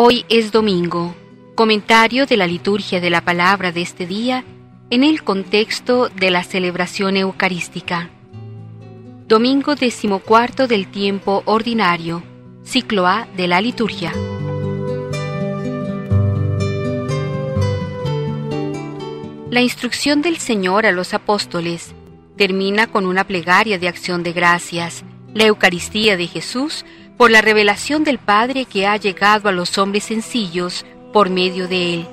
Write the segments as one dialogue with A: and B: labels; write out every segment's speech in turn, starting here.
A: Hoy es domingo. Comentario de la liturgia de la palabra de este día en el contexto de la celebración eucarística. Domingo decimocuarto del tiempo ordinario, ciclo A de la liturgia. La instrucción del Señor a los apóstoles termina con una plegaria de acción de gracias, la Eucaristía de Jesús por la revelación del Padre que ha llegado a los hombres sencillos por medio de Él,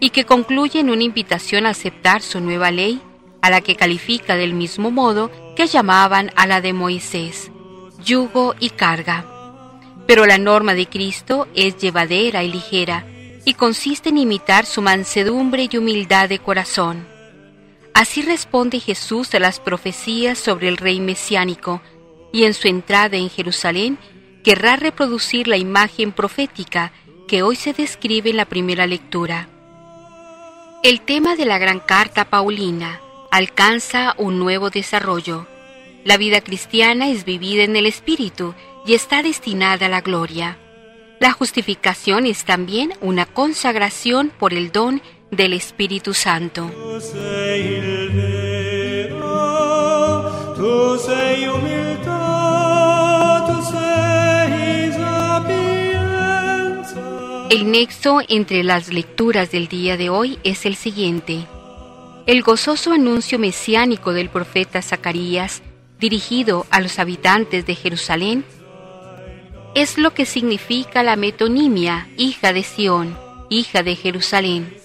A: y que concluye en una invitación a aceptar su nueva ley, a la que califica del mismo modo que llamaban a la de Moisés, yugo y carga. Pero la norma de Cristo es llevadera y ligera, y consiste en imitar su mansedumbre y humildad de corazón. Así responde Jesús a las profecías sobre el rey mesiánico, y en su entrada en Jerusalén querrá reproducir la imagen profética que hoy se describe en la primera lectura. El tema de la gran carta paulina alcanza un nuevo desarrollo. La vida cristiana es vivida en el Espíritu y está destinada a la gloria. La justificación es también una consagración por el don del Espíritu Santo. El nexo entre las lecturas del día de hoy es el siguiente. El gozoso anuncio mesiánico del profeta Zacarías, dirigido a los habitantes de Jerusalén, es lo que significa la metonimia, hija de Sión, hija de Jerusalén.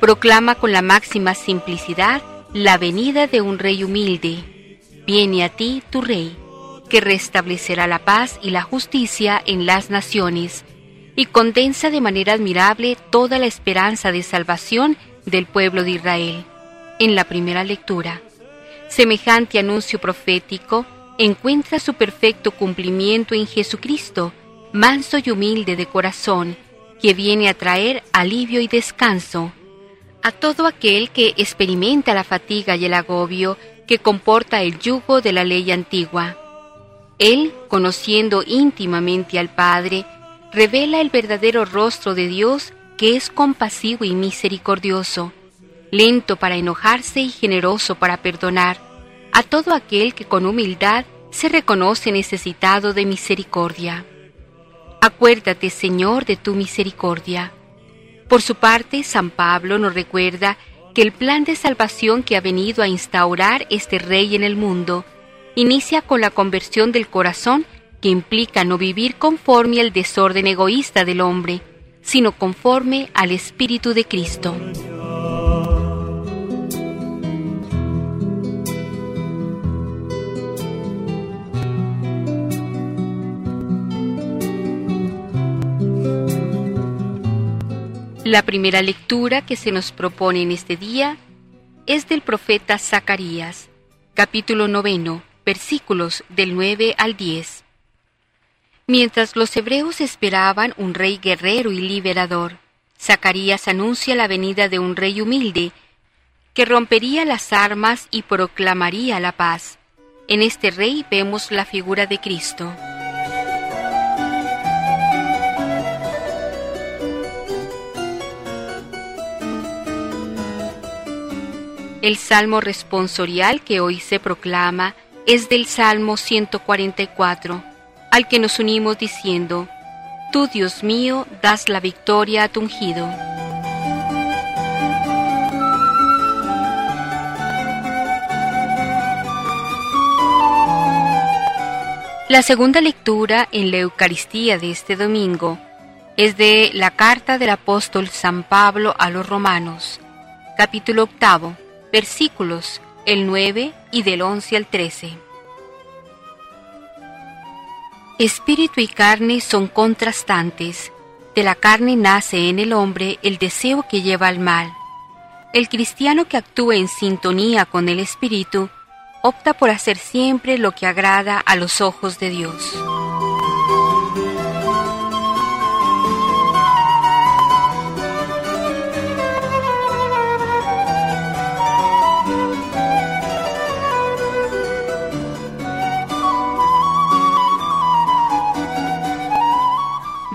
A: Proclama con la máxima simplicidad la venida de un rey humilde. Viene a ti tu rey, que restablecerá la paz y la justicia en las naciones y condensa de manera admirable toda la esperanza de salvación del pueblo de Israel. En la primera lectura, semejante anuncio profético encuentra su perfecto cumplimiento en Jesucristo, manso y humilde de corazón, que viene a traer alivio y descanso a todo aquel que experimenta la fatiga y el agobio que comporta el yugo de la ley antigua. Él, conociendo íntimamente al Padre, revela el verdadero rostro de Dios que es compasivo y misericordioso, lento para enojarse y generoso para perdonar a todo aquel que con humildad se reconoce necesitado de misericordia. Acuérdate, Señor, de tu misericordia. Por su parte, San Pablo nos recuerda que el plan de salvación que ha venido a instaurar este Rey en el mundo inicia con la conversión del corazón implica no vivir conforme al desorden egoísta del hombre, sino conforme al Espíritu de Cristo. La primera lectura que se nos propone en este día es del profeta Zacarías, capítulo noveno, versículos del 9 al 10. Mientras los hebreos esperaban un rey guerrero y liberador, Zacarías anuncia la venida de un rey humilde que rompería las armas y proclamaría la paz. En este rey vemos la figura de Cristo. El salmo responsorial que hoy se proclama es del Salmo 144 al que nos unimos diciendo, Tú, Dios mío, das la victoria a tu ungido. La segunda lectura en la Eucaristía de este domingo es de la carta del apóstol San Pablo a los romanos, capítulo octavo, versículos el 9 y del 11 al 13. Espíritu y carne son contrastantes. De la carne nace en el hombre el deseo que lleva al mal. El cristiano que actúa en sintonía con el Espíritu opta por hacer siempre lo que agrada a los ojos de Dios.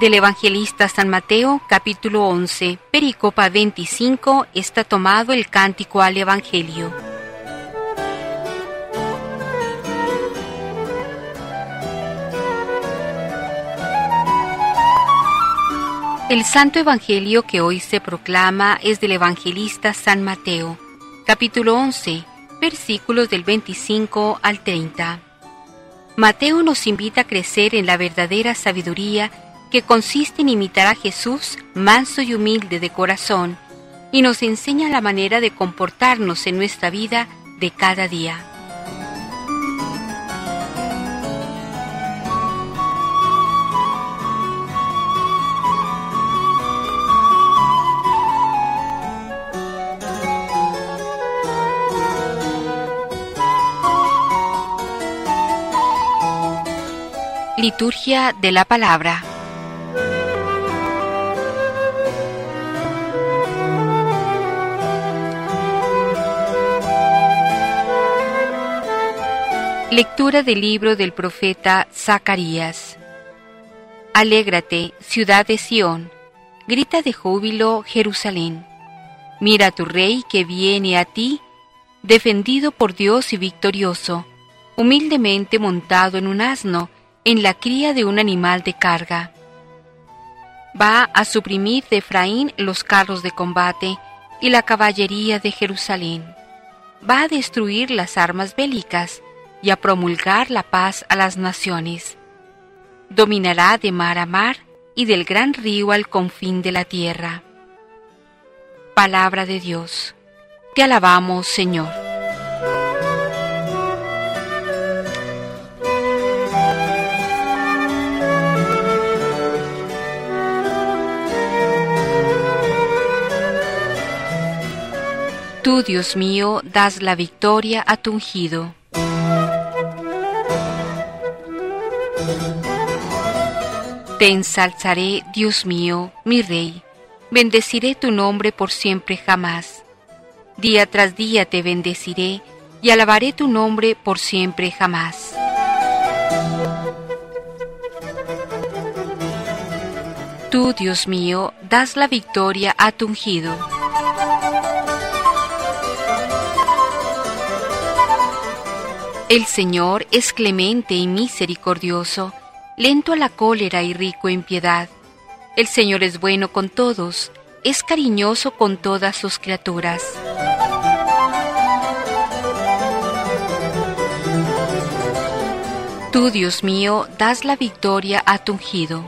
A: Del evangelista San Mateo capítulo 11, pericopa 25, está tomado el cántico al Evangelio. El santo Evangelio que hoy se proclama es del evangelista San Mateo, capítulo 11, versículos del 25 al 30. Mateo nos invita a crecer en la verdadera sabiduría que consiste en imitar a Jesús manso y humilde de corazón, y nos enseña la manera de comportarnos en nuestra vida de cada día. Liturgia de la Palabra. Lectura del libro del profeta Zacarías. Alégrate, ciudad de Sión, grita de júbilo Jerusalén. Mira a tu rey que viene a ti, defendido por Dios y victorioso, humildemente montado en un asno, en la cría de un animal de carga. Va a suprimir de Efraín los carros de combate y la caballería de Jerusalén. Va a destruir las armas bélicas y a promulgar la paz a las naciones. Dominará de mar a mar y del gran río al confín de la tierra. Palabra de Dios. Te alabamos, Señor. Tú, Dios mío, das la victoria a tu ungido. Te ensalzaré, Dios mío, mi Rey. Bendeciré tu nombre por siempre jamás. Día tras día te bendeciré y alabaré tu nombre por siempre jamás. Tú, Dios mío, das la victoria a tu ungido. El Señor es clemente y misericordioso, lento a la cólera y rico en piedad. El Señor es bueno con todos, es cariñoso con todas sus criaturas. Tú, Dios mío, das la victoria a tu ungido.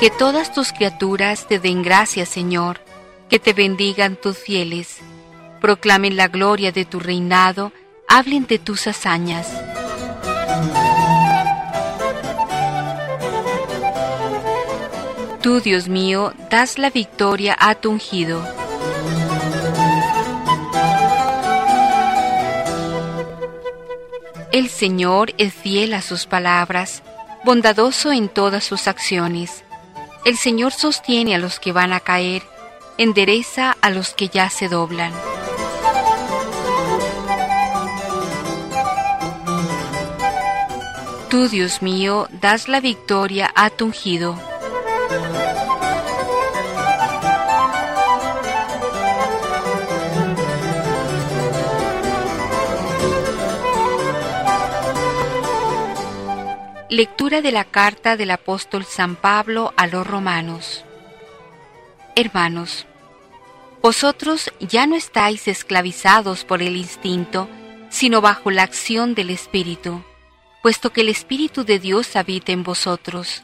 A: Que todas tus criaturas te den gracias, Señor que te bendigan tus fieles, proclamen la gloria de tu reinado, hablen de tus hazañas. Tú, Dios mío, das la victoria a tu ungido. El Señor es fiel a sus palabras, bondadoso en todas sus acciones. El Señor sostiene a los que van a caer endereza a los que ya se doblan. Tú, Dios mío, das la victoria a tu ungido. Lectura de la carta del apóstol San Pablo a los romanos. Hermanos, vosotros ya no estáis esclavizados por el instinto, sino bajo la acción del Espíritu, puesto que el Espíritu de Dios habita en vosotros.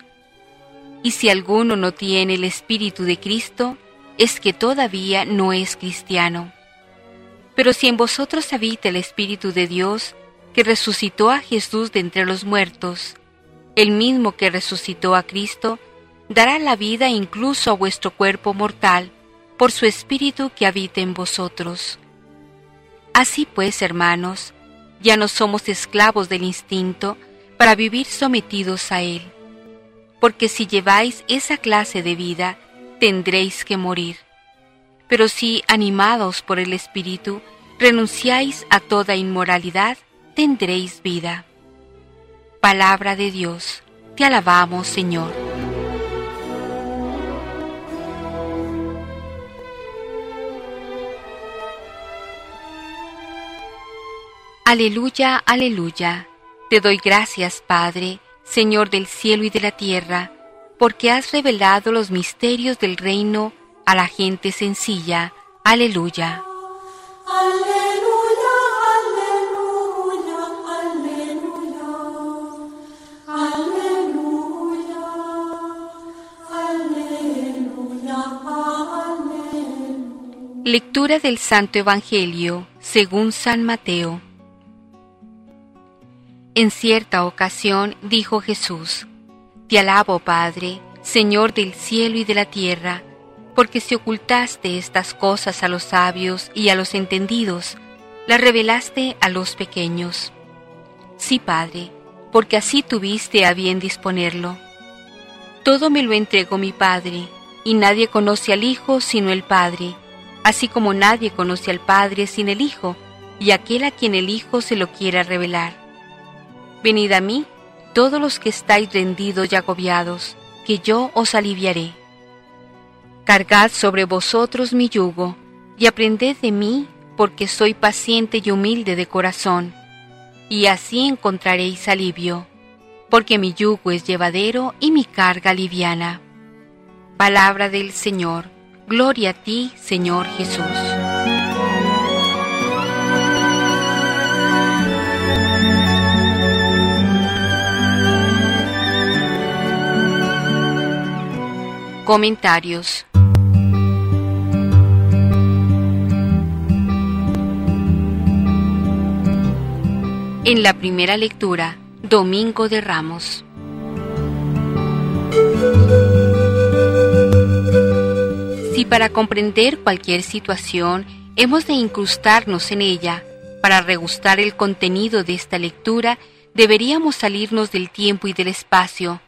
A: Y si alguno no tiene el Espíritu de Cristo, es que todavía no es cristiano. Pero si en vosotros habita el Espíritu de Dios, que resucitó a Jesús de entre los muertos, el mismo que resucitó a Cristo, dará la vida incluso a vuestro cuerpo mortal, por su Espíritu que habita en vosotros. Así pues, hermanos, ya no somos esclavos del instinto para vivir sometidos a él, porque si lleváis esa clase de vida, tendréis que morir. Pero si, animados por el Espíritu, renunciáis a toda inmoralidad, tendréis vida. Palabra de Dios, te alabamos Señor. Aleluya, aleluya. Te doy gracias, Padre, Señor del cielo y de la tierra, porque has revelado los misterios del reino a la gente sencilla. Aleluya.
B: Aleluya, aleluya, aleluya. Aleluya. Aleluya, aleluya.
A: Lectura del Santo Evangelio según San Mateo. En cierta ocasión dijo Jesús, Te alabo, Padre, Señor del cielo y de la tierra, porque si ocultaste estas cosas a los sabios y a los entendidos, las revelaste a los pequeños. Sí, Padre, porque así tuviste a bien disponerlo. Todo me lo entregó mi Padre, y nadie conoce al Hijo sino el Padre, así como nadie conoce al Padre sin el Hijo, y aquel a quien el Hijo se lo quiera revelar. Venid a mí, todos los que estáis rendidos y agobiados, que yo os aliviaré. Cargad sobre vosotros mi yugo, y aprended de mí, porque soy paciente y humilde de corazón, y así encontraréis alivio, porque mi yugo es llevadero y mi carga liviana. Palabra del Señor, gloria a ti, Señor Jesús. Comentarios En la primera lectura, Domingo de Ramos. Si para comprender cualquier situación hemos de incrustarnos en ella, para regustar el contenido de esta lectura, deberíamos salirnos del tiempo y del espacio,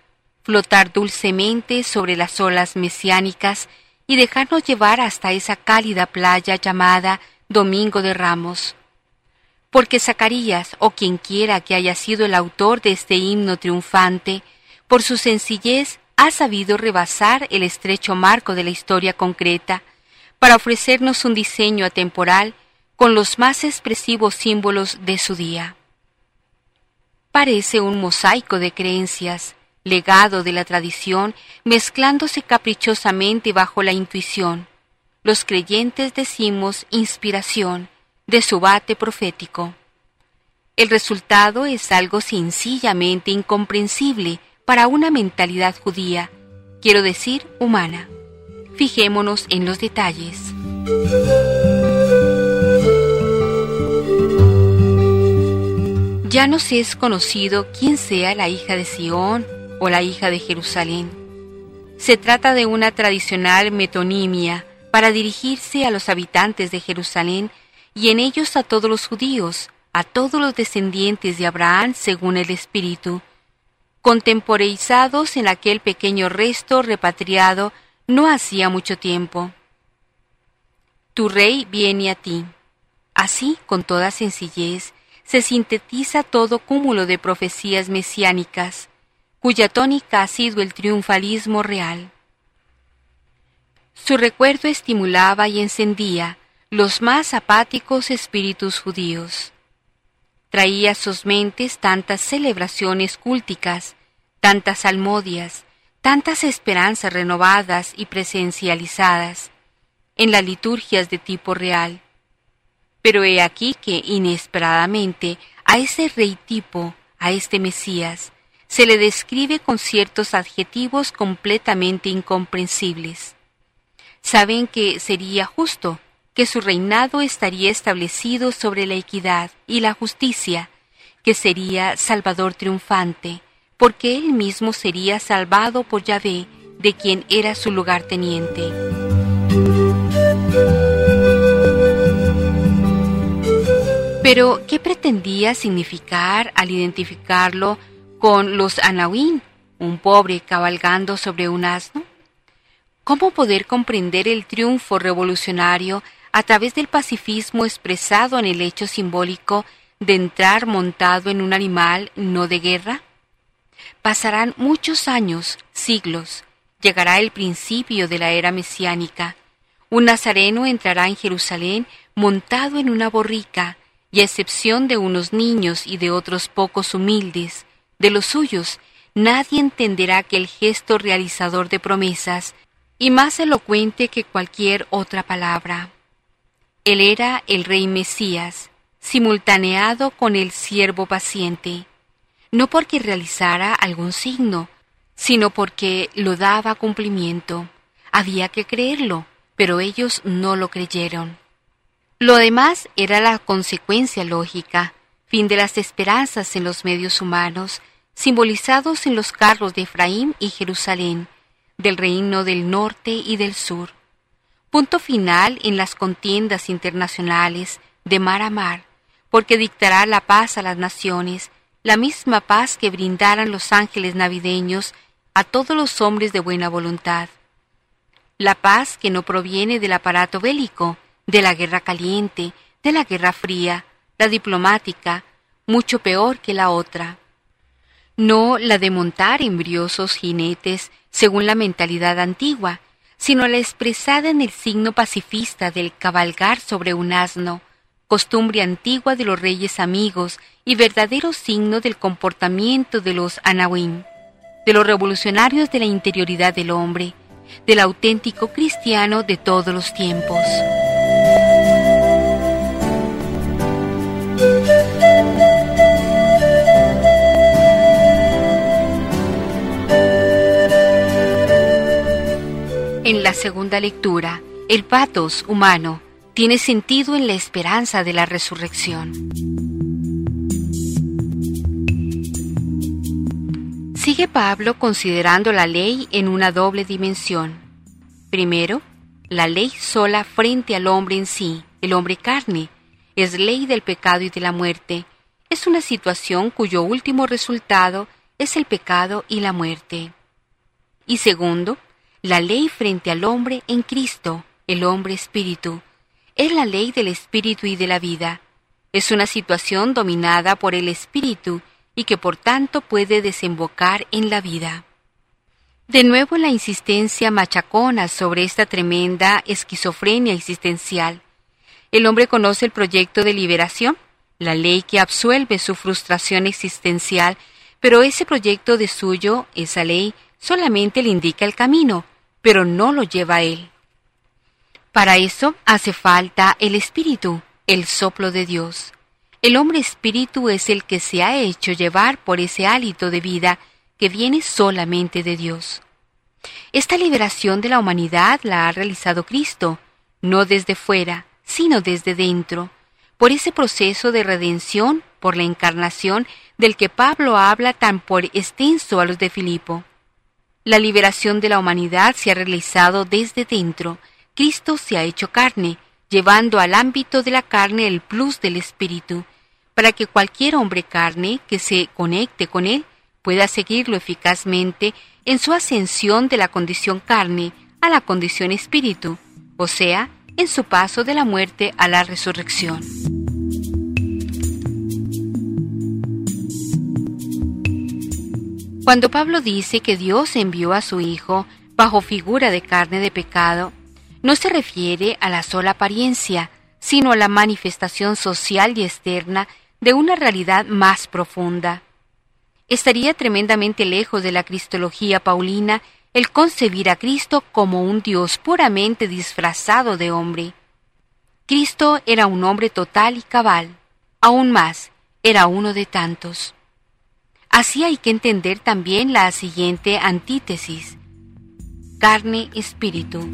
A: flotar dulcemente sobre las olas mesiánicas y dejarnos llevar hasta esa cálida playa llamada Domingo de Ramos. Porque Zacarías, o quien quiera que haya sido el autor de este himno triunfante, por su sencillez ha sabido rebasar el estrecho marco de la historia concreta para ofrecernos un diseño atemporal con los más expresivos símbolos de su día. Parece un mosaico de creencias, legado de la tradición, mezclándose caprichosamente bajo la intuición. Los creyentes decimos inspiración de su bate profético. El resultado es algo sencillamente incomprensible para una mentalidad judía, quiero decir humana. Fijémonos en los detalles. Ya nos es conocido quién sea la hija de Sión o la hija de Jerusalén. Se trata de una tradicional metonimia para dirigirse a los habitantes de Jerusalén y en ellos a todos los judíos, a todos los descendientes de Abraham según el Espíritu, contemporeizados en aquel pequeño resto repatriado no hacía mucho tiempo. Tu rey viene a ti. Así, con toda sencillez, se sintetiza todo cúmulo de profecías mesiánicas, cuya tónica ha sido el triunfalismo real. Su recuerdo estimulaba y encendía los más apáticos espíritus judíos. Traía a sus mentes tantas celebraciones cúlticas, tantas almodias, tantas esperanzas renovadas y presencializadas en las liturgias de tipo real. Pero he aquí que inesperadamente a ese rey tipo, a este Mesías, se le describe con ciertos adjetivos completamente incomprensibles. Saben que sería justo, que su reinado estaría establecido sobre la equidad y la justicia, que sería Salvador triunfante, porque él mismo sería salvado por Yahvé, de quien era su lugarteniente. Pero, ¿qué pretendía significar al identificarlo con los Anahuín, un pobre cabalgando sobre un asno? ¿Cómo poder comprender el triunfo revolucionario a través del pacifismo expresado en el hecho simbólico de entrar montado en un animal no de guerra? Pasarán muchos años, siglos, llegará el principio de la era mesiánica. Un nazareno entrará en Jerusalén montado en una borrica, y a excepción de unos niños y de otros pocos humildes, de los suyos, nadie entenderá que el gesto realizador de promesas, y más elocuente que cualquier otra palabra. Él era el rey Mesías, simultaneado con el siervo paciente, no porque realizara algún signo, sino porque lo daba cumplimiento. Había que creerlo, pero ellos no lo creyeron. Lo demás era la consecuencia lógica, fin de las esperanzas en los medios humanos, simbolizados en los carros de Efraín y Jerusalén, del reino del norte y del sur. Punto final en las contiendas internacionales de mar a mar, porque dictará la paz a las naciones, la misma paz que brindaran los ángeles navideños a todos los hombres de buena voluntad. La paz que no proviene del aparato bélico, de la guerra caliente, de la guerra fría, la diplomática, mucho peor que la otra. No la de montar embriosos jinetes según la mentalidad antigua, sino la expresada en el signo pacifista del cabalgar sobre un asno, costumbre antigua de los reyes amigos y verdadero signo del comportamiento de los anahuim, de los revolucionarios de la interioridad del hombre, del auténtico cristiano de todos los tiempos. En la segunda lectura, el patos humano tiene sentido en la esperanza de la resurrección. Sigue Pablo considerando la ley en una doble dimensión. Primero, la ley sola frente al hombre en sí, el hombre carne, es ley del pecado y de la muerte. Es una situación cuyo último resultado es el pecado y la muerte. Y segundo, la ley frente al hombre en Cristo, el hombre espíritu. Es la ley del espíritu y de la vida. Es una situación dominada por el espíritu y que por tanto puede desembocar en la vida. De nuevo la insistencia machacona sobre esta tremenda esquizofrenia existencial. El hombre conoce el proyecto de liberación, la ley que absuelve su frustración existencial, pero ese proyecto de suyo, esa ley, solamente le indica el camino, pero no lo lleva él. Para eso hace falta el espíritu, el soplo de Dios. El hombre espíritu es el que se ha hecho llevar por ese hálito de vida que viene solamente de Dios. Esta liberación de la humanidad la ha realizado Cristo, no desde fuera, sino desde dentro, por ese proceso de redención, por la encarnación del que Pablo habla tan por extenso a los de Filipo. La liberación de la humanidad se ha realizado desde dentro. Cristo se ha hecho carne, llevando al ámbito de la carne el plus del espíritu, para que cualquier hombre carne que se conecte con él pueda seguirlo eficazmente en su ascensión de la condición carne a la condición espíritu, o sea, en su paso de la muerte a la resurrección. Cuando Pablo dice que Dios envió a su Hijo bajo figura de carne de pecado, no se refiere a la sola apariencia, sino a la manifestación social y externa de una realidad más profunda. Estaría tremendamente lejos de la cristología paulina el concebir a Cristo como un Dios puramente disfrazado de hombre. Cristo era un hombre total y cabal, aún más, era uno de tantos. Así hay que entender también la siguiente antítesis. Carne-espíritu.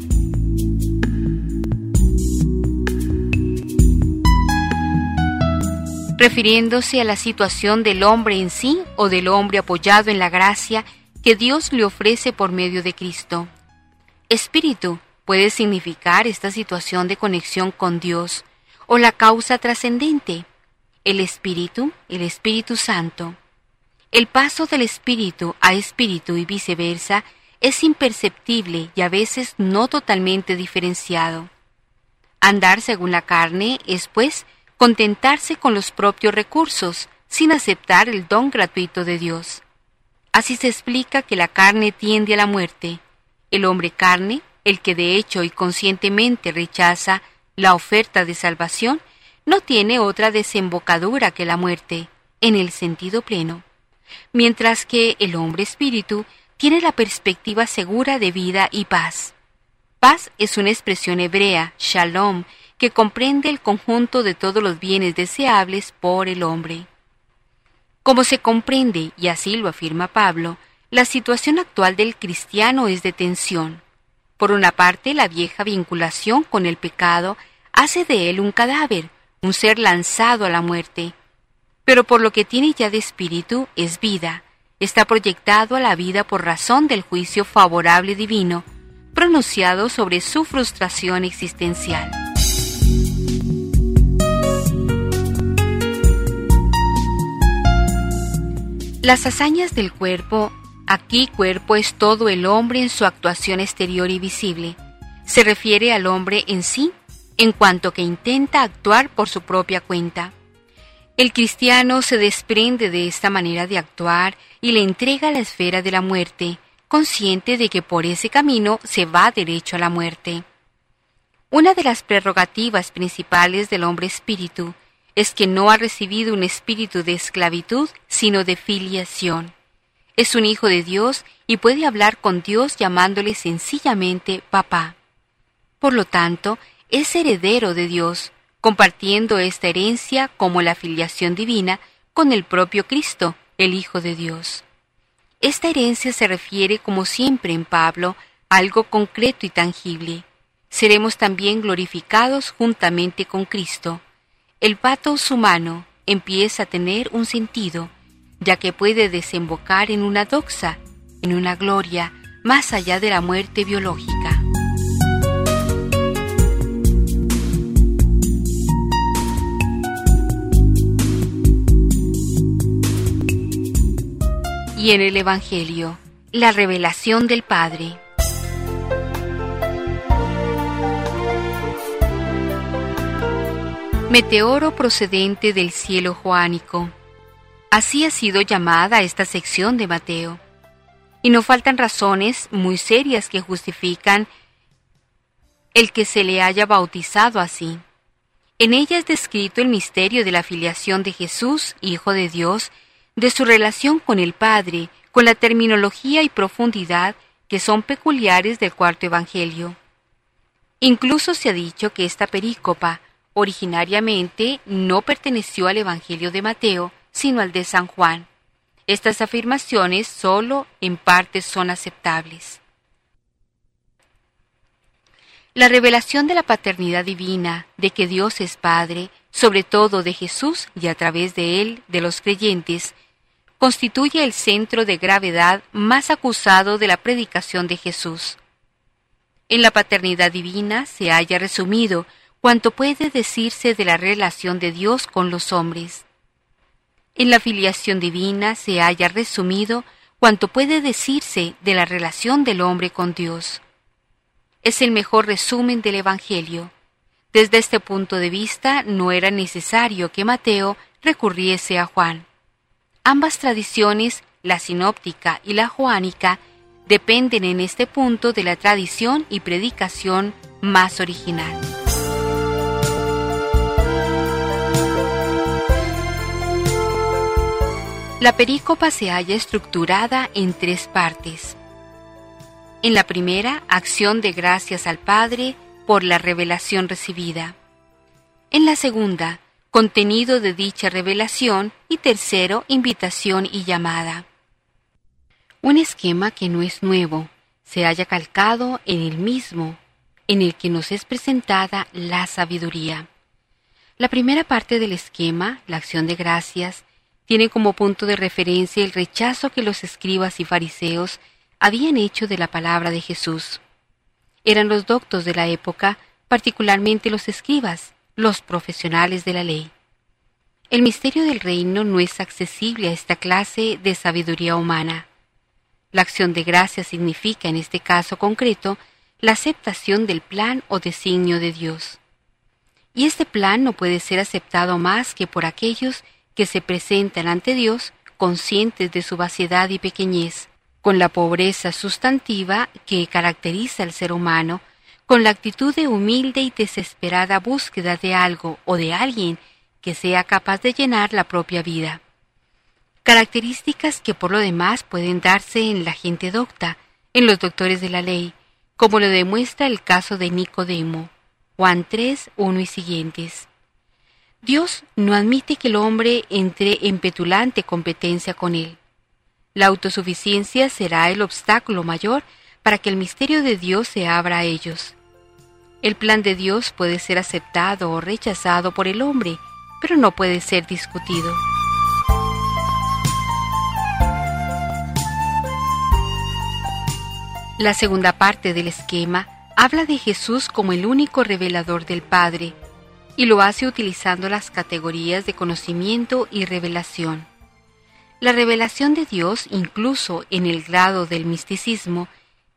A: refiriéndose a la situación del hombre en sí o del hombre apoyado en la gracia que Dios le ofrece por medio de Cristo. Espíritu puede significar esta situación de conexión con Dios o la causa trascendente, el Espíritu, el Espíritu Santo. El paso del espíritu a espíritu y viceversa es imperceptible y a veces no totalmente diferenciado. Andar según la carne es, pues, contentarse con los propios recursos, sin aceptar el don gratuito de Dios. Así se explica que la carne tiende a la muerte. El hombre carne, el que de hecho y conscientemente rechaza la oferta de salvación, no tiene otra desembocadura que la muerte, en el sentido pleno, mientras que el hombre espíritu tiene la perspectiva segura de vida y paz. Paz es una expresión hebrea, shalom, que comprende el conjunto de todos los bienes deseables por el hombre. Como se comprende, y así lo afirma Pablo, la situación actual del cristiano es de tensión. Por una parte, la vieja vinculación con el pecado hace de él un cadáver, un ser lanzado a la muerte. Pero por lo que tiene ya de espíritu es vida, está proyectado a la vida por razón del juicio favorable divino, pronunciado sobre su frustración existencial. Las hazañas del cuerpo, aquí cuerpo es todo el hombre en su actuación exterior y visible, se refiere al hombre en sí, en cuanto que intenta actuar por su propia cuenta. El cristiano se desprende de esta manera de actuar y le entrega la esfera de la muerte, consciente de que por ese camino se va derecho a la muerte. Una de las prerrogativas principales del hombre espíritu es que no ha recibido un espíritu de esclavitud, sino de filiación. Es un hijo de Dios y puede hablar con Dios llamándole sencillamente papá. Por lo tanto, es heredero de Dios, compartiendo esta herencia como la filiación divina con el propio Cristo, el Hijo de Dios. Esta herencia se refiere, como siempre en Pablo, a algo concreto y tangible. Seremos también glorificados juntamente con Cristo el patos humano empieza a tener un sentido, ya que puede desembocar en una doxa, en una gloria más allá de la muerte biológica. Y en el Evangelio, la revelación del Padre. Meteoro procedente del cielo joánico. Así ha sido llamada esta sección de Mateo. Y no faltan razones muy serias que justifican el que se le haya bautizado así. En ella es descrito el misterio de la filiación de Jesús, Hijo de Dios, de su relación con el Padre, con la terminología y profundidad que son peculiares del cuarto Evangelio. Incluso se ha dicho que esta perícopa, originariamente no perteneció al Evangelio de Mateo, sino al de San Juan. Estas afirmaciones solo en parte son aceptables. La revelación de la paternidad divina, de que Dios es Padre, sobre todo de Jesús y a través de Él, de los creyentes, constituye el centro de gravedad más acusado de la predicación de Jesús. En la paternidad divina se haya resumido cuanto puede decirse de la relación de Dios con los hombres. En la filiación divina se haya resumido cuanto puede decirse de la relación del hombre con Dios. Es el mejor resumen del Evangelio. Desde este punto de vista no era necesario que Mateo recurriese a Juan. Ambas tradiciones, la sinóptica y la joánica, dependen en este punto de la tradición y predicación más original. La perícopa se halla estructurada en tres partes. En la primera, acción de gracias al Padre por la revelación recibida. En la segunda, contenido de dicha revelación y tercero, invitación y llamada. Un esquema que no es nuevo, se haya calcado en el mismo, en el que nos es presentada la sabiduría. La primera parte del esquema, la acción de gracias, tiene como punto de referencia el rechazo que los escribas y fariseos habían hecho de la palabra de Jesús. Eran los doctos de la época, particularmente los escribas, los profesionales de la ley. El misterio del reino no es accesible a esta clase de sabiduría humana. La acción de gracia significa, en este caso concreto, la aceptación del plan o designio de Dios. y este plan no puede ser aceptado más que por aquellos que se presentan ante Dios conscientes de su vaciedad y pequeñez, con la pobreza sustantiva que caracteriza al ser humano, con la actitud de humilde y desesperada búsqueda de algo o de alguien que sea capaz de llenar la propia vida. Características que por lo demás pueden darse en la gente docta, en los doctores de la ley, como lo demuestra el caso de Nicodemo, Juan 3, 1 y siguientes. Dios no admite que el hombre entre en petulante competencia con él. La autosuficiencia será el obstáculo mayor para que el misterio de Dios se abra a ellos. El plan de Dios puede ser aceptado o rechazado por el hombre, pero no puede ser discutido. La segunda parte del esquema habla de Jesús como el único revelador del Padre, y lo hace utilizando las categorías de conocimiento y revelación. La revelación de Dios, incluso en el grado del misticismo,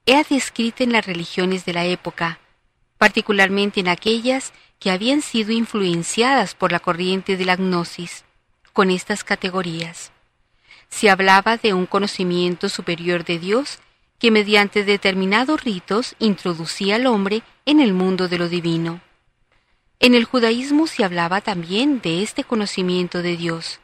A: era descrita en las religiones de la época, particularmente en aquellas que habían sido influenciadas por la corriente de la gnosis, con estas categorías. Se hablaba de un conocimiento superior de Dios que mediante determinados ritos introducía al hombre en el mundo de lo divino. En el judaísmo se hablaba también de este conocimiento de Dios,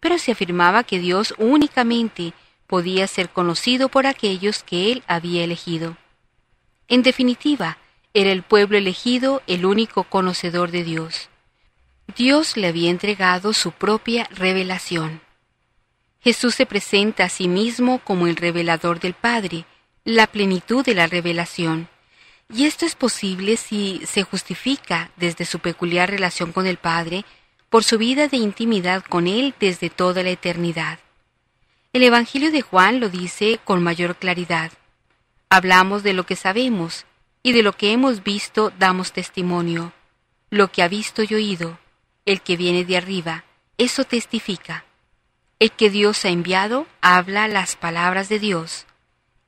A: pero se afirmaba que Dios únicamente podía ser conocido por aquellos que él había elegido. En definitiva, era el pueblo elegido el único conocedor de Dios. Dios le había entregado su propia revelación. Jesús se presenta a sí mismo como el revelador del Padre, la plenitud de la revelación. Y esto es posible si se justifica desde su peculiar relación con el Padre, por su vida de intimidad con Él desde toda la eternidad. El Evangelio de Juan lo dice con mayor claridad. Hablamos de lo que sabemos, y de lo que hemos visto damos testimonio. Lo que ha visto y oído, el que viene de arriba, eso testifica. El que Dios ha enviado habla las palabras de Dios.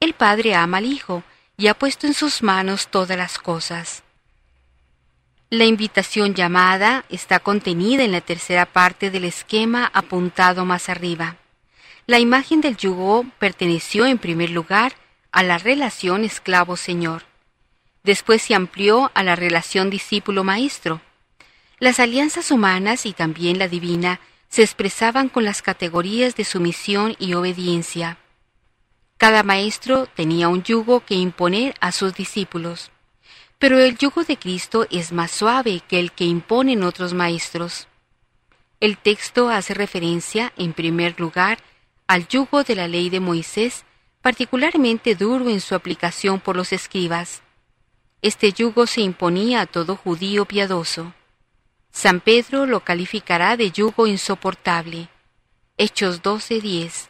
A: El Padre ama al Hijo y ha puesto en sus manos todas las cosas. La invitación llamada está contenida en la tercera parte del esquema apuntado más arriba. La imagen del yugo perteneció en primer lugar a la relación esclavo-señor. Después se amplió a la relación discípulo-maestro. Las alianzas humanas y también la divina se expresaban con las categorías de sumisión y obediencia. Cada maestro tenía un yugo que imponer a sus discípulos, pero el yugo de Cristo es más suave que el que imponen otros maestros. El texto hace referencia, en primer lugar, al yugo de la ley de Moisés, particularmente duro en su aplicación por los escribas. Este yugo se imponía a todo judío piadoso. San Pedro lo calificará de yugo insoportable. Hechos 12:10.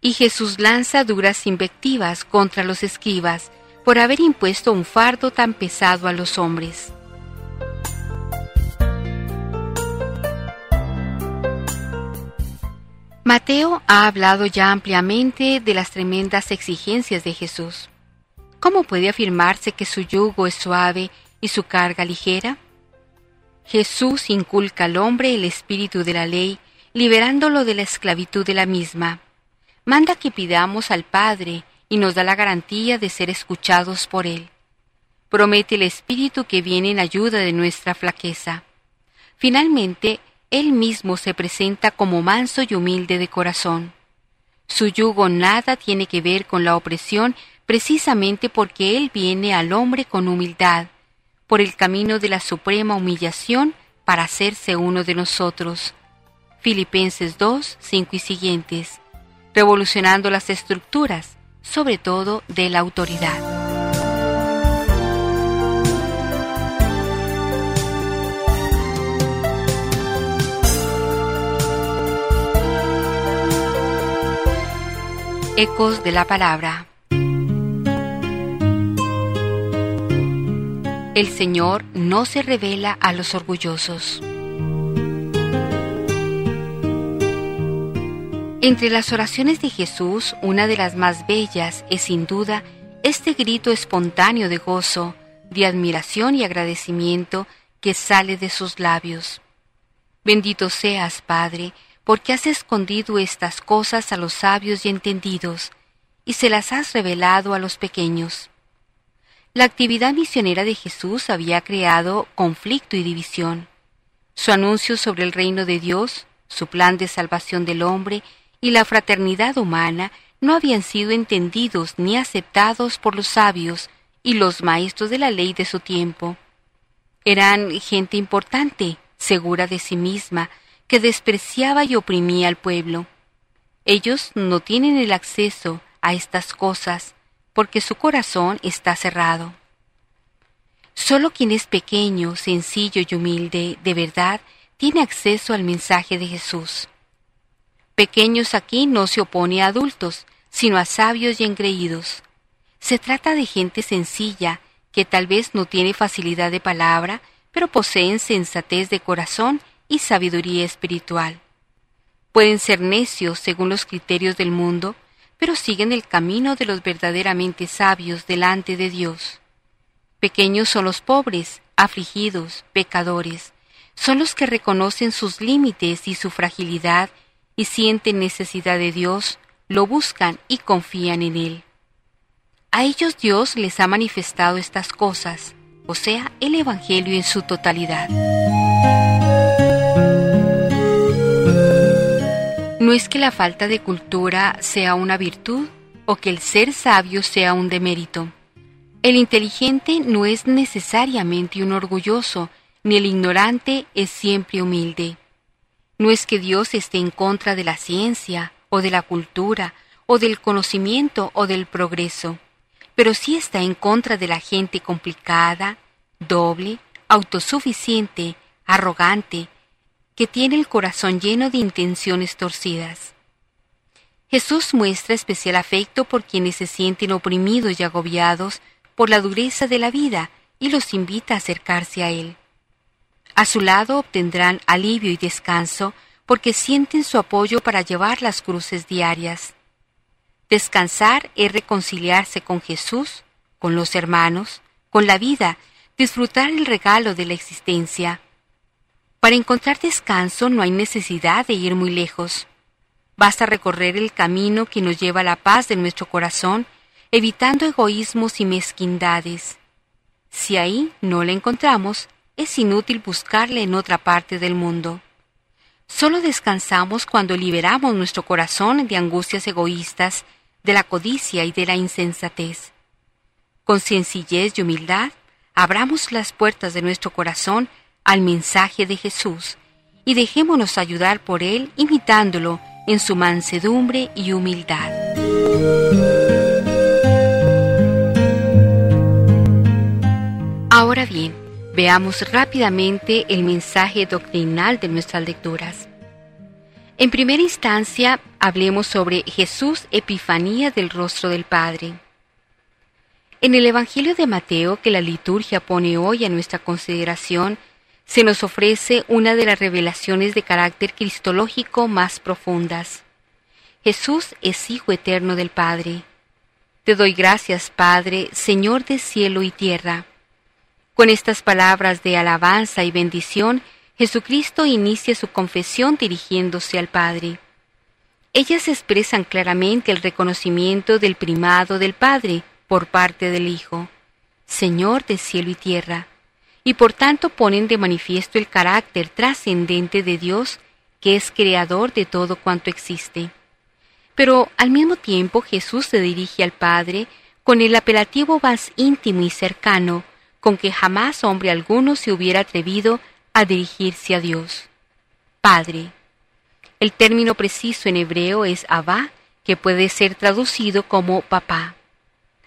A: Y Jesús lanza duras invectivas contra los escribas por haber impuesto un fardo tan pesado a los hombres. Mateo ha hablado ya ampliamente de las tremendas exigencias de Jesús. ¿Cómo puede afirmarse que su yugo es suave y su carga ligera? Jesús inculca al hombre el espíritu de la ley, liberándolo de la esclavitud de la misma. Manda que pidamos al Padre y nos da la garantía de ser escuchados por Él. Promete el espíritu que viene en ayuda de nuestra flaqueza. Finalmente, Él mismo se presenta como manso y humilde de corazón. Su yugo nada tiene que ver con la opresión precisamente porque Él viene al hombre con humildad, por el camino de la suprema humillación para hacerse uno de nosotros. Filipenses 2, 5 y siguientes, revolucionando las estructuras, sobre todo de la autoridad. Ecos de la Palabra El Señor no se revela a los orgullosos. Entre las oraciones de Jesús, una de las más bellas es sin duda este grito espontáneo de gozo, de admiración y agradecimiento que sale de sus labios. Bendito seas, Padre, porque has escondido estas cosas a los sabios y entendidos, y se las has revelado a los pequeños. La actividad misionera de Jesús había creado conflicto y división. Su anuncio sobre el reino de Dios, su plan de salvación del hombre y la fraternidad humana no habían sido entendidos ni aceptados por los sabios y los maestros de la ley de su tiempo. Eran gente importante, segura de sí misma, que despreciaba y oprimía al pueblo. Ellos no tienen el acceso a estas cosas porque su corazón está cerrado. Solo quien es pequeño, sencillo y humilde, de verdad, tiene acceso al mensaje de Jesús. Pequeños aquí no se opone a adultos, sino a sabios y engreídos. Se trata de gente sencilla, que tal vez no tiene facilidad de palabra, pero poseen sensatez de corazón y sabiduría espiritual. Pueden ser necios según los criterios del mundo, pero siguen el camino de los verdaderamente sabios delante de Dios. Pequeños son los pobres, afligidos, pecadores, son los que reconocen sus límites y su fragilidad y sienten necesidad de Dios, lo buscan y confían en Él. A ellos Dios les ha manifestado estas cosas, o sea, el Evangelio en su totalidad. No es que la falta de cultura sea una virtud o que el ser sabio sea un demérito. El inteligente no es necesariamente un orgulloso, ni el ignorante es siempre humilde. No es que Dios esté en contra de la ciencia, o de la cultura, o del conocimiento, o del progreso, pero sí está en contra de la gente complicada, doble, autosuficiente, arrogante, que tiene el corazón lleno de intenciones torcidas. Jesús muestra especial afecto por quienes se sienten oprimidos y agobiados por la dureza de la vida y los invita a acercarse a Él. A su lado obtendrán alivio y descanso porque sienten su apoyo para llevar las cruces diarias. Descansar es reconciliarse con Jesús, con los hermanos, con la vida, disfrutar el regalo de la existencia. Para encontrar descanso no hay necesidad de ir muy lejos. Basta recorrer el camino que nos lleva a la paz de nuestro corazón, evitando egoísmos y mezquindades. Si ahí no la encontramos, es inútil buscarla en otra parte del mundo. Solo descansamos cuando liberamos nuestro corazón de angustias egoístas, de la codicia y de la insensatez. Con sencillez y humildad, abramos las puertas de nuestro corazón al mensaje de Jesús y dejémonos ayudar por Él imitándolo en su mansedumbre y humildad. Ahora bien, veamos rápidamente el mensaje doctrinal de nuestras lecturas. En primera instancia, hablemos sobre Jesús Epifanía del rostro del Padre. En el Evangelio de Mateo que la liturgia pone hoy a nuestra consideración, se nos ofrece una de las revelaciones de carácter cristológico más profundas. Jesús es Hijo eterno del Padre. Te doy gracias, Padre, Señor de cielo y tierra. Con estas palabras de alabanza y bendición, Jesucristo inicia su confesión dirigiéndose al Padre. Ellas expresan claramente el reconocimiento del primado del Padre por parte del Hijo, Señor de cielo y tierra y por tanto ponen de manifiesto el carácter trascendente de Dios, que es creador de todo cuanto existe. Pero al mismo tiempo Jesús se dirige al Padre con el apelativo más íntimo y cercano con que jamás hombre alguno se hubiera atrevido a dirigirse a Dios. Padre. El término preciso en hebreo es Abba, que puede ser traducido como papá.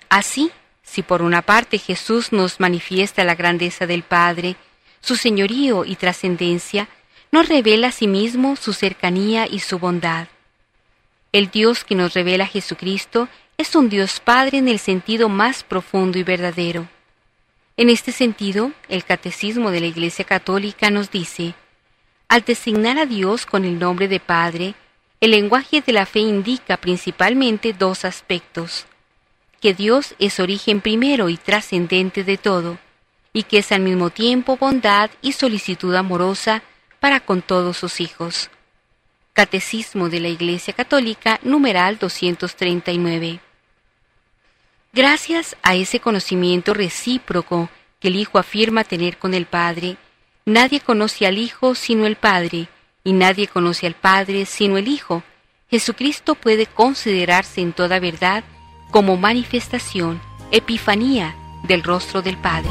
A: Así, si por una parte Jesús nos manifiesta la grandeza del Padre, su señorío y trascendencia, nos revela a sí mismo su cercanía y su bondad. El Dios que nos revela Jesucristo es un Dios Padre en el sentido más profundo y verdadero. En este sentido, el Catecismo de la Iglesia Católica nos dice, al designar a Dios con el nombre de Padre, el lenguaje de la fe indica principalmente dos aspectos que Dios es origen primero y trascendente de todo, y que es al mismo tiempo bondad y solicitud amorosa para con todos sus hijos. Catecismo de la Iglesia Católica, numeral 239. Gracias a ese conocimiento recíproco que el Hijo afirma tener con el Padre, nadie conoce al Hijo sino el Padre, y nadie conoce al Padre sino el Hijo. Jesucristo puede considerarse en toda verdad como manifestación, epifanía del rostro del Padre.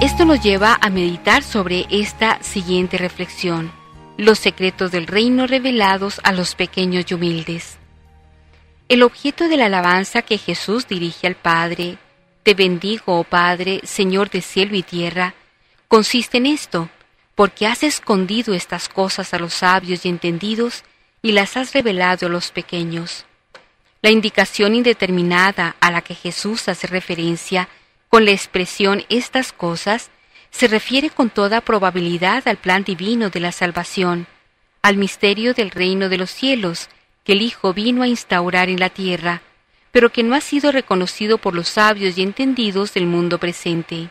A: Esto nos lleva a meditar sobre esta siguiente reflexión, los secretos del reino revelados a los pequeños y humildes. El objeto de la alabanza que Jesús dirige al Padre, Te bendigo, oh Padre, Señor de cielo y tierra, consiste en esto, porque has escondido estas cosas a los sabios y entendidos y las has revelado a los pequeños. La indicación indeterminada a la que Jesús hace referencia con la expresión estas cosas se refiere con toda probabilidad al plan divino de la salvación, al misterio del reino de los cielos que el Hijo vino a instaurar en la tierra, pero que no ha sido reconocido por los sabios y entendidos del mundo presente.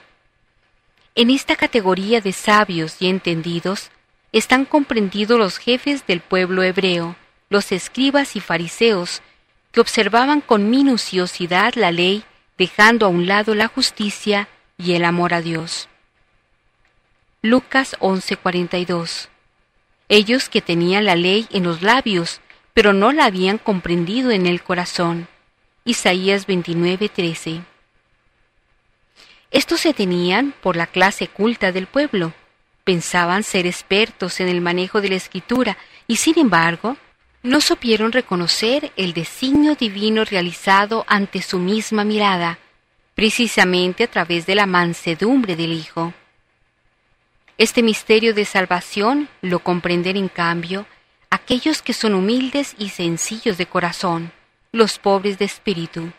A: En esta categoría de sabios y entendidos están comprendidos los jefes del pueblo hebreo, los escribas y fariseos, que observaban con minuciosidad la ley dejando a un lado la justicia y el amor a Dios. Lucas 11:42 Ellos que tenían la ley en los labios, pero no la habían comprendido en el corazón. Isaías 29:13 Estos se tenían por la clase culta del pueblo. Pensaban ser expertos en el manejo de la escritura y sin embargo no supieron reconocer el designio divino realizado ante su misma mirada, precisamente a través de la mansedumbre del Hijo. Este misterio de salvación lo comprenden en cambio aquellos que son humildes y sencillos de corazón, los pobres de espíritu.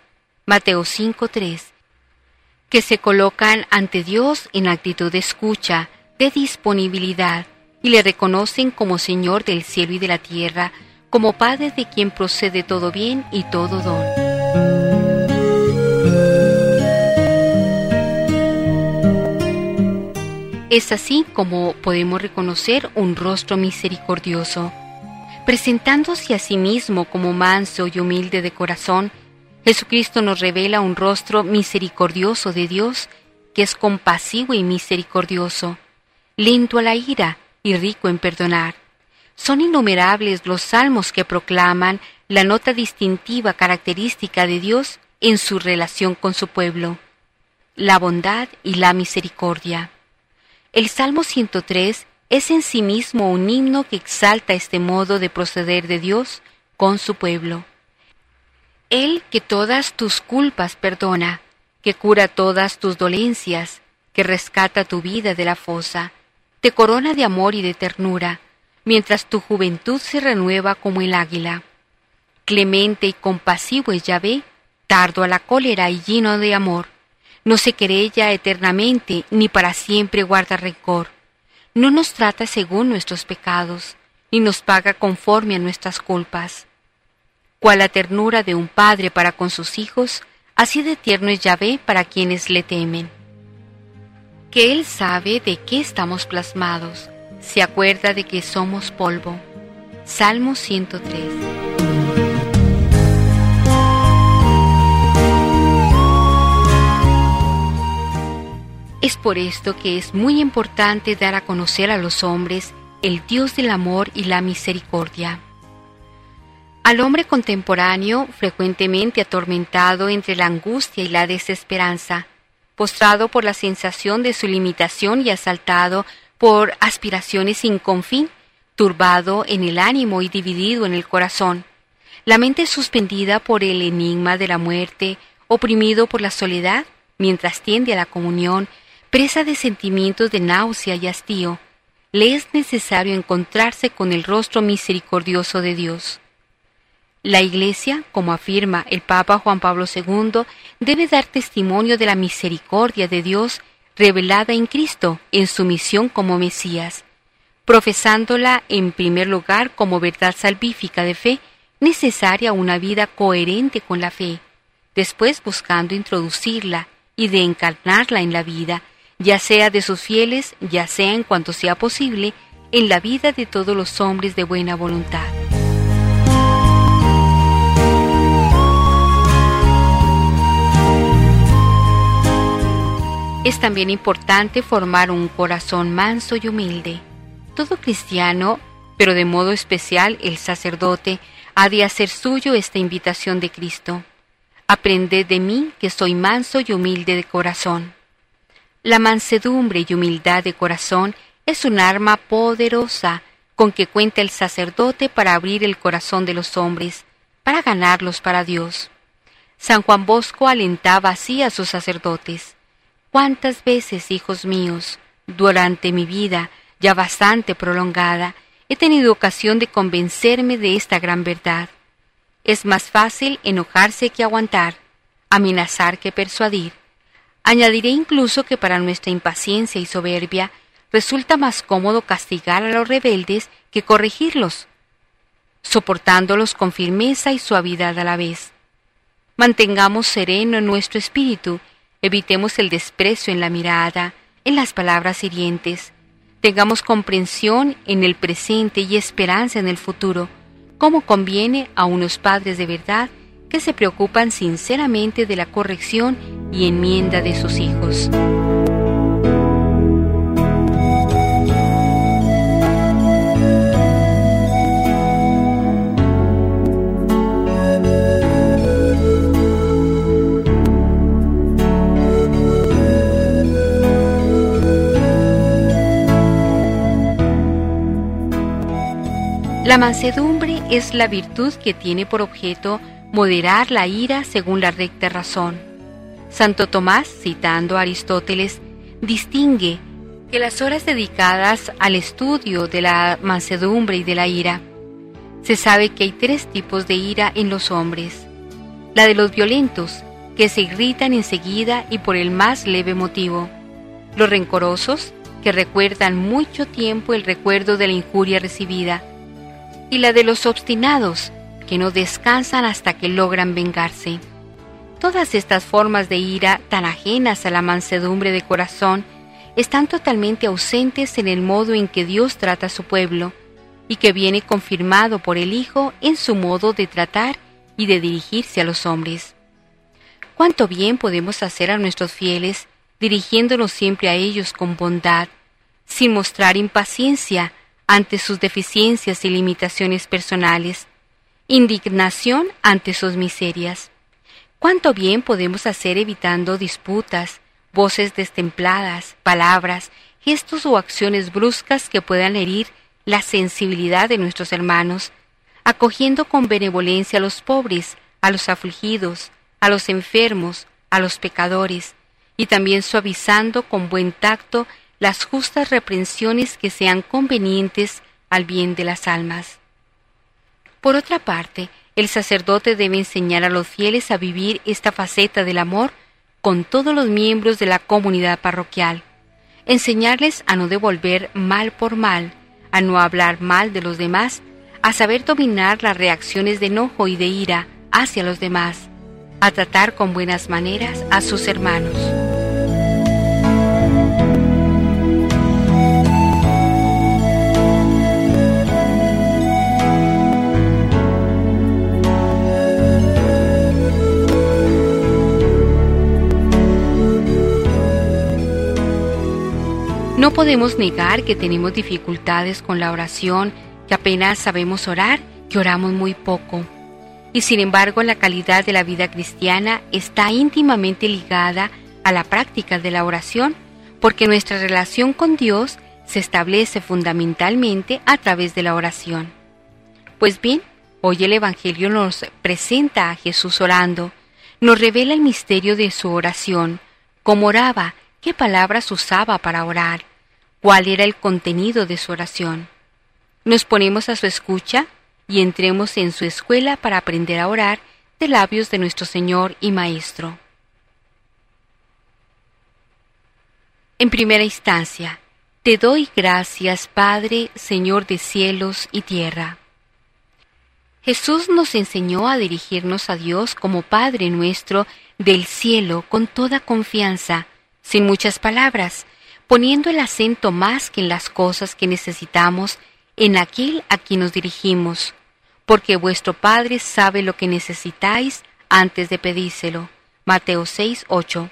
A: Mateo 5.3 que se colocan ante Dios en actitud de escucha, de disponibilidad, y le reconocen como Señor del cielo y de la tierra, como Padre de quien procede todo bien y todo don. Es así como podemos reconocer un rostro misericordioso. Presentándose a sí mismo como manso y humilde de corazón, Jesucristo nos revela un rostro misericordioso de Dios, que es compasivo y misericordioso, lento a la ira y rico en perdonar. Son innumerables los salmos que proclaman la nota distintiva característica de Dios en su relación con su pueblo, la bondad y la misericordia. El Salmo 103 es en sí mismo un himno que exalta este modo de proceder de Dios con su pueblo. Él que todas tus culpas perdona, que cura todas tus dolencias, que rescata tu vida de la fosa, te corona de amor y de ternura, mientras tu juventud se renueva como el águila. Clemente y compasivo es Yahvé, tardo a la cólera y lleno de amor. No se querella eternamente, ni para siempre guarda rencor. No nos trata según nuestros pecados, ni nos paga conforme a nuestras culpas. Cual la ternura de un padre para con sus hijos, así de tierno es Yahvé para quienes le temen. Que Él sabe de qué estamos plasmados, se acuerda de que somos polvo. Salmo 103. Es por esto que es muy importante dar a conocer a los hombres el Dios del amor y la misericordia. Al hombre contemporáneo, frecuentemente atormentado entre la angustia y la desesperanza, postrado por la sensación de su limitación y asaltado por aspiraciones sin confín, turbado en el ánimo y dividido en el corazón, la mente suspendida por el enigma de la muerte, oprimido por la soledad, mientras tiende a la comunión, presa de sentimientos de náusea y hastío, le es necesario encontrarse con el rostro misericordioso de Dios. La Iglesia, como afirma el Papa Juan Pablo II, debe dar testimonio de la misericordia de Dios revelada en Cristo en su misión como Mesías, profesándola en primer lugar como verdad salvífica de fe, necesaria una vida coherente con la fe, después buscando introducirla y de encarnarla en la vida, ya sea de sus fieles, ya sea en cuanto sea posible, en la vida de todos los hombres de buena voluntad. Es también importante formar un corazón manso y humilde. Todo cristiano, pero de modo especial el sacerdote, ha de hacer suyo esta invitación de Cristo. Aprended de mí que soy manso y humilde de corazón. La mansedumbre y humildad de corazón es un arma poderosa con que cuenta el sacerdote para abrir el corazón de los hombres, para ganarlos para Dios. San Juan Bosco alentaba así a sus sacerdotes. ¿Cuántas veces, hijos míos, durante mi vida, ya bastante prolongada, he tenido ocasión de convencerme de esta gran verdad? Es más fácil enojarse que aguantar, amenazar que persuadir. Añadiré incluso que para nuestra impaciencia y soberbia resulta más cómodo castigar a los rebeldes que corregirlos, soportándolos con firmeza y suavidad a la vez. Mantengamos sereno nuestro espíritu Evitemos el desprecio en la mirada, en las palabras hirientes. Tengamos comprensión en el presente y esperanza en el futuro, como conviene a unos padres de verdad que se preocupan sinceramente de la corrección y enmienda de sus hijos. La mansedumbre es la virtud que tiene por objeto moderar la ira según la recta razón. Santo Tomás, citando a Aristóteles, distingue que las horas dedicadas al estudio de la mansedumbre y de la ira, se sabe que hay tres tipos de ira en los hombres. La de los violentos, que se irritan enseguida y por el más leve motivo. Los rencorosos, que recuerdan mucho tiempo el recuerdo de la injuria recibida y la de los obstinados, que no descansan hasta que logran vengarse. Todas estas formas de ira tan ajenas a la mansedumbre de corazón están totalmente ausentes en el modo en que Dios trata a su pueblo, y que viene confirmado por el Hijo en su modo de tratar y de dirigirse a los hombres. Cuánto bien podemos hacer a nuestros fieles dirigiéndonos siempre a ellos con bondad, sin mostrar impaciencia, ante sus deficiencias y limitaciones personales, indignación ante sus miserias. ¿Cuánto bien podemos hacer evitando disputas, voces destempladas, palabras, gestos o acciones bruscas que puedan herir la sensibilidad de nuestros hermanos, acogiendo con benevolencia a los pobres, a los afligidos, a los enfermos, a los pecadores, y también suavizando con buen tacto las justas reprensiones que sean convenientes al bien de las almas. Por otra parte, el sacerdote debe enseñar a los fieles a vivir esta faceta del amor con todos los miembros de la comunidad parroquial, enseñarles a no devolver mal por mal, a no hablar mal de los demás, a saber dominar las reacciones de enojo y de ira hacia los demás, a tratar con buenas maneras a sus hermanos. No podemos negar que tenemos dificultades con la oración, que apenas sabemos orar, que oramos muy poco. Y sin embargo la calidad de la vida cristiana está íntimamente ligada a la práctica de la oración, porque nuestra relación con Dios se establece fundamentalmente a través de la oración. Pues bien, hoy el Evangelio nos presenta a Jesús orando, nos revela el misterio de su oración, cómo oraba, qué palabras usaba para orar, cuál era el contenido de su oración. Nos ponemos a su escucha y entremos en su escuela para aprender a orar de labios de nuestro Señor y Maestro. En primera instancia, te doy gracias, Padre, Señor de cielos y tierra. Jesús nos enseñó a dirigirnos a Dios como Padre nuestro del cielo con toda confianza, sin muchas palabras, poniendo el acento más que en las cosas que necesitamos en aquel a quien nos dirigimos, porque vuestro Padre sabe lo que necesitáis antes de pedírselo. Mateo 6, 8.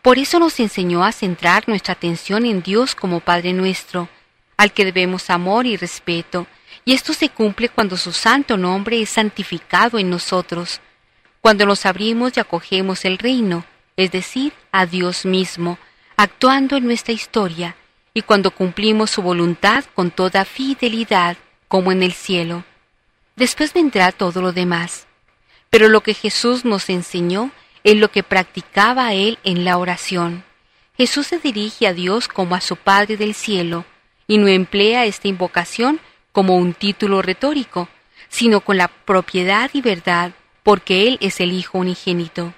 A: Por eso nos enseñó a centrar nuestra atención en Dios como Padre nuestro, al que debemos amor y respeto, y esto se cumple cuando su santo nombre es santificado en nosotros, cuando nos abrimos y acogemos el reino, es decir, a Dios mismo, actuando en nuestra historia, y cuando cumplimos su voluntad con toda fidelidad, como en el cielo. Después vendrá todo lo demás. Pero lo que Jesús nos enseñó es lo que practicaba él en la oración. Jesús se dirige a Dios como a su Padre del cielo, y no emplea esta invocación como un título retórico, sino con la propiedad y verdad, porque Él es el Hijo unigénito.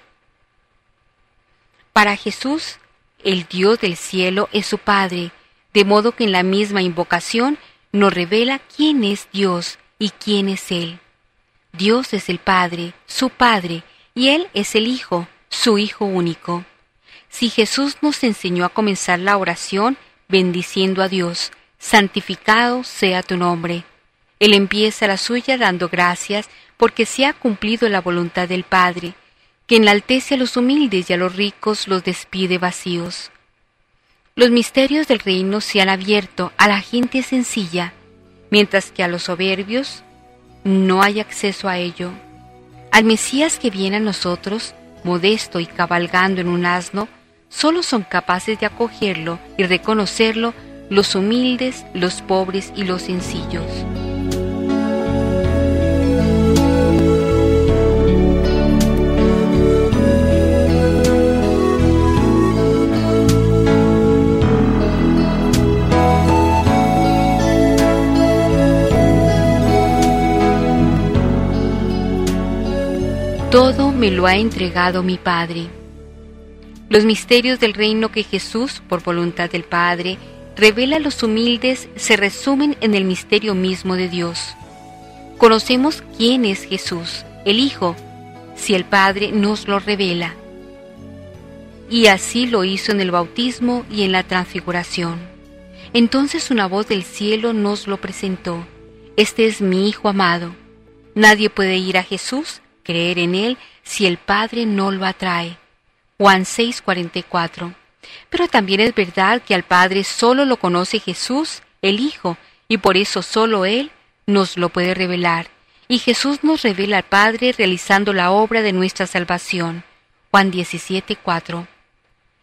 A: Para Jesús, el Dios del cielo es su Padre, de modo que en la misma invocación nos revela quién es Dios y quién es Él. Dios es el Padre, su Padre, y Él es el Hijo, su Hijo único. Si Jesús nos enseñó a comenzar la oración bendiciendo a Dios, santificado sea tu nombre. Él empieza la suya dando gracias porque se ha cumplido la voluntad del Padre, que enaltece a los humildes y a los ricos los despide vacíos. Los misterios del reino se han abierto a la gente sencilla, mientras que a los soberbios no hay acceso a ello. Al Mesías que viene a nosotros, modesto y cabalgando en un asno, solo son capaces de acogerlo y reconocerlo los humildes, los pobres y los sencillos. Todo me lo ha entregado mi Padre. Los misterios del reino que Jesús, por voluntad del Padre, revela a los humildes se resumen en el misterio mismo de Dios. Conocemos quién es Jesús, el Hijo, si el Padre nos lo revela. Y así lo hizo en el bautismo y en la transfiguración. Entonces una voz del cielo nos lo presentó. Este es mi Hijo amado. Nadie puede ir a Jesús creer en Él si el Padre no lo atrae. Juan 6:44. Pero también es verdad que al Padre solo lo conoce Jesús, el Hijo, y por eso solo Él nos lo puede revelar. Y Jesús nos revela al Padre realizando la obra de nuestra salvación. Juan 17:4.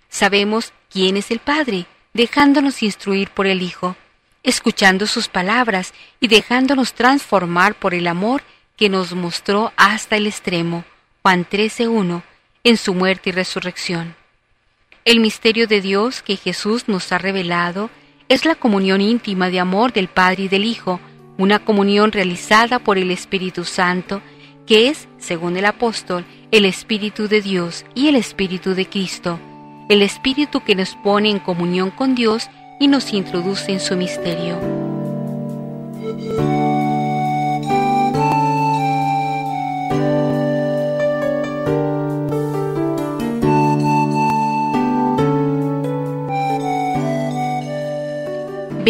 A: Sabemos quién es el Padre, dejándonos instruir por el Hijo, escuchando sus palabras y dejándonos transformar por el amor que nos mostró hasta el extremo, Juan 13.1, en su muerte y resurrección. El misterio de Dios que Jesús nos ha revelado es la comunión íntima de amor del Padre y del Hijo, una comunión realizada por el Espíritu Santo, que es, según el apóstol, el Espíritu de Dios y el Espíritu de Cristo, el Espíritu que nos pone en comunión con Dios y nos introduce en su misterio.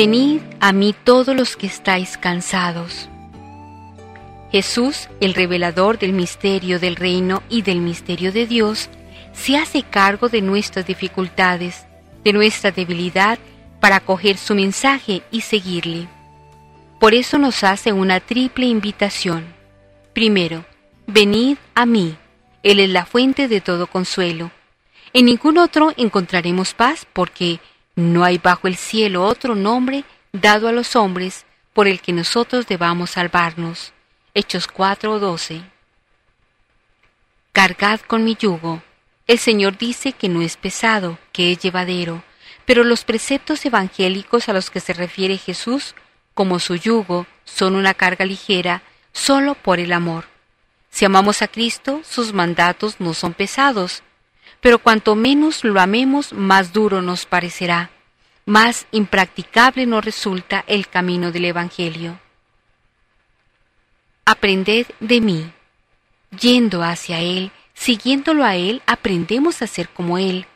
A: Venid a mí todos los que estáis cansados. Jesús, el revelador del misterio del reino y del misterio de Dios, se hace cargo de nuestras dificultades, de nuestra debilidad, para acoger su mensaje y seguirle. Por eso nos hace una triple invitación. Primero, venid a mí. Él es la fuente de todo consuelo. En ningún otro encontraremos paz porque no hay bajo el cielo otro nombre dado a los hombres por el que nosotros debamos salvarnos. Hechos 4:12. Cargad con mi yugo. El Señor dice que no es pesado, que es llevadero, pero los preceptos evangélicos a los que se refiere Jesús, como su yugo, son una carga ligera solo por el amor. Si amamos a Cristo, sus mandatos no son pesados, pero cuanto menos lo amemos, más duro nos parecerá, más impracticable nos resulta el camino del Evangelio. aprended de mí. Yendo hacia Él, siguiéndolo a Él, aprendemos a ser como Él,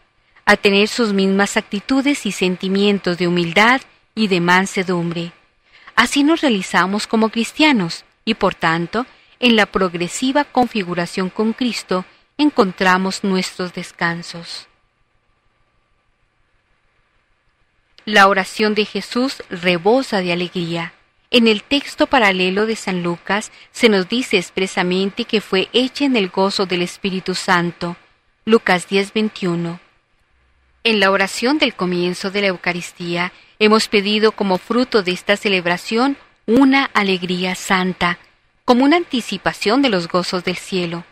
A: a tener sus mismas actitudes y sentimientos de humildad y de mansedumbre. Así nos realizamos como cristianos y por tanto, en la progresiva configuración con Cristo, encontramos nuestros descansos. La oración de Jesús rebosa de alegría. En el texto paralelo de San Lucas se nos dice expresamente que fue hecha en el gozo del Espíritu Santo. Lucas 10:21. En la oración del comienzo de la Eucaristía hemos pedido como fruto de esta celebración una alegría santa, como una anticipación de los gozos del cielo.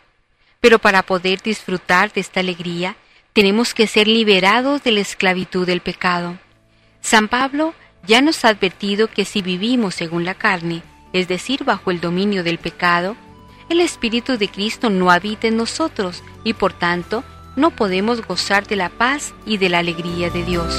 A: Pero para poder disfrutar de esta alegría, tenemos que ser liberados de la esclavitud del pecado. San Pablo ya nos ha advertido que si vivimos según la carne, es decir, bajo el dominio del pecado, el Espíritu de Cristo no habita en nosotros y por tanto no podemos gozar de la paz y de la alegría de Dios.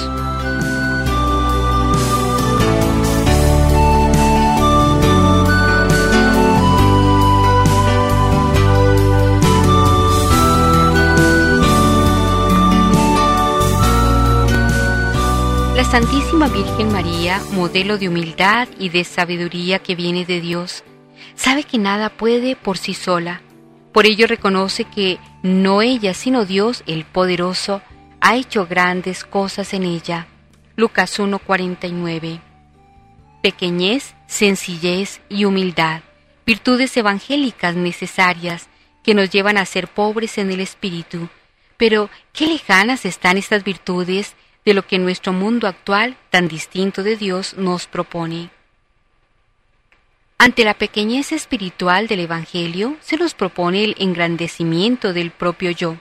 A: La Santísima Virgen María, modelo de humildad y de sabiduría que viene de Dios, sabe que nada puede por sí sola. Por ello reconoce que no ella, sino Dios, el poderoso, ha hecho grandes cosas en ella. Lucas 1:49. Pequeñez, sencillez y humildad, virtudes evangélicas necesarias que nos llevan a ser pobres en el espíritu. Pero, ¿qué lejanas están estas virtudes de lo que nuestro mundo actual, tan distinto de Dios, nos propone. Ante la pequeñez espiritual del Evangelio se nos propone el engrandecimiento del propio yo.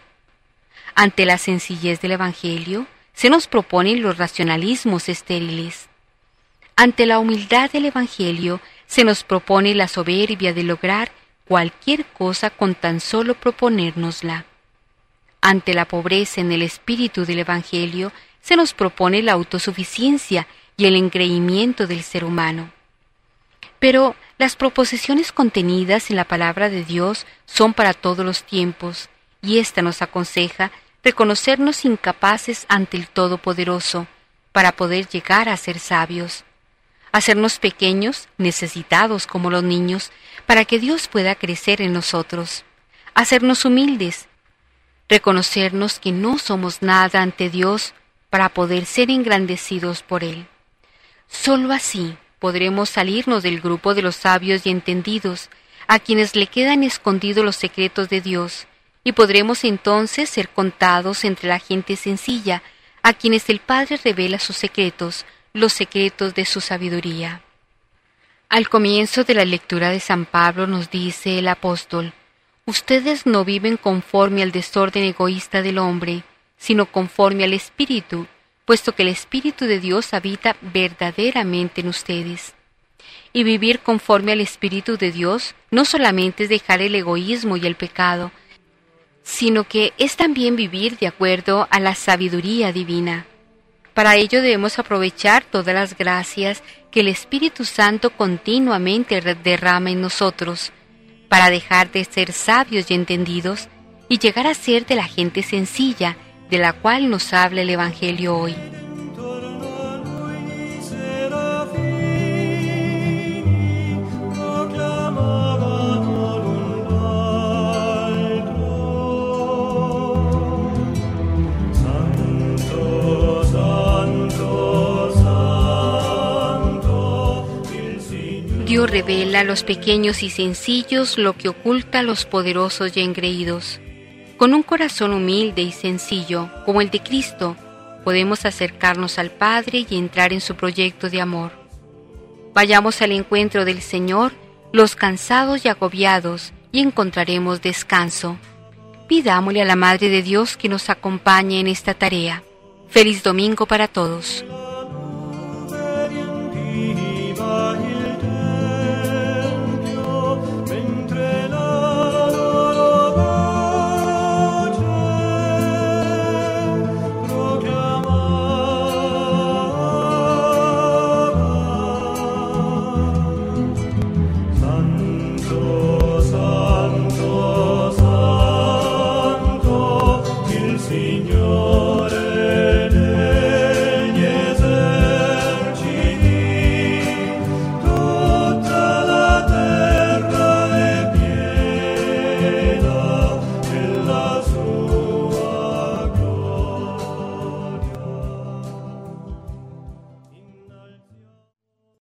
A: Ante la sencillez del Evangelio se nos proponen los racionalismos estériles. Ante la humildad del Evangelio se nos propone la soberbia de lograr cualquier cosa con tan solo proponérnosla. Ante la pobreza en el espíritu del Evangelio se nos propone la autosuficiencia y el engreimiento del ser humano. Pero las proposiciones contenidas en la palabra de Dios son para todos los tiempos, y ésta nos aconseja reconocernos incapaces ante el Todopoderoso para poder llegar a ser sabios, hacernos pequeños, necesitados como los niños, para que Dios pueda crecer en nosotros, hacernos humildes, reconocernos que no somos nada ante Dios, para poder ser engrandecidos por Él. Solo así podremos salirnos del grupo de los sabios y entendidos, a quienes le quedan escondidos los secretos de Dios, y podremos entonces ser contados entre la gente sencilla, a quienes el Padre revela sus secretos, los secretos de su sabiduría. Al comienzo de la lectura de San Pablo nos dice el apóstol, Ustedes no viven conforme al desorden egoísta del hombre, sino conforme al Espíritu, puesto que el Espíritu de Dios habita verdaderamente en ustedes. Y vivir conforme al Espíritu de Dios no solamente es dejar el egoísmo y el pecado, sino que es también vivir de acuerdo a la sabiduría divina. Para ello debemos aprovechar todas las gracias que el Espíritu Santo continuamente derrama en nosotros, para dejar de ser sabios y entendidos y llegar a ser de la gente sencilla, de la cual nos habla el Evangelio hoy. Dios revela a los pequeños y sencillos lo que oculta a los poderosos y engreídos. Con un corazón humilde y sencillo, como el de Cristo, podemos acercarnos al Padre y entrar en su proyecto de amor. Vayamos al encuentro del Señor, los cansados y agobiados, y encontraremos descanso. Pidámosle a la Madre de Dios que nos acompañe en esta tarea. Feliz domingo para todos.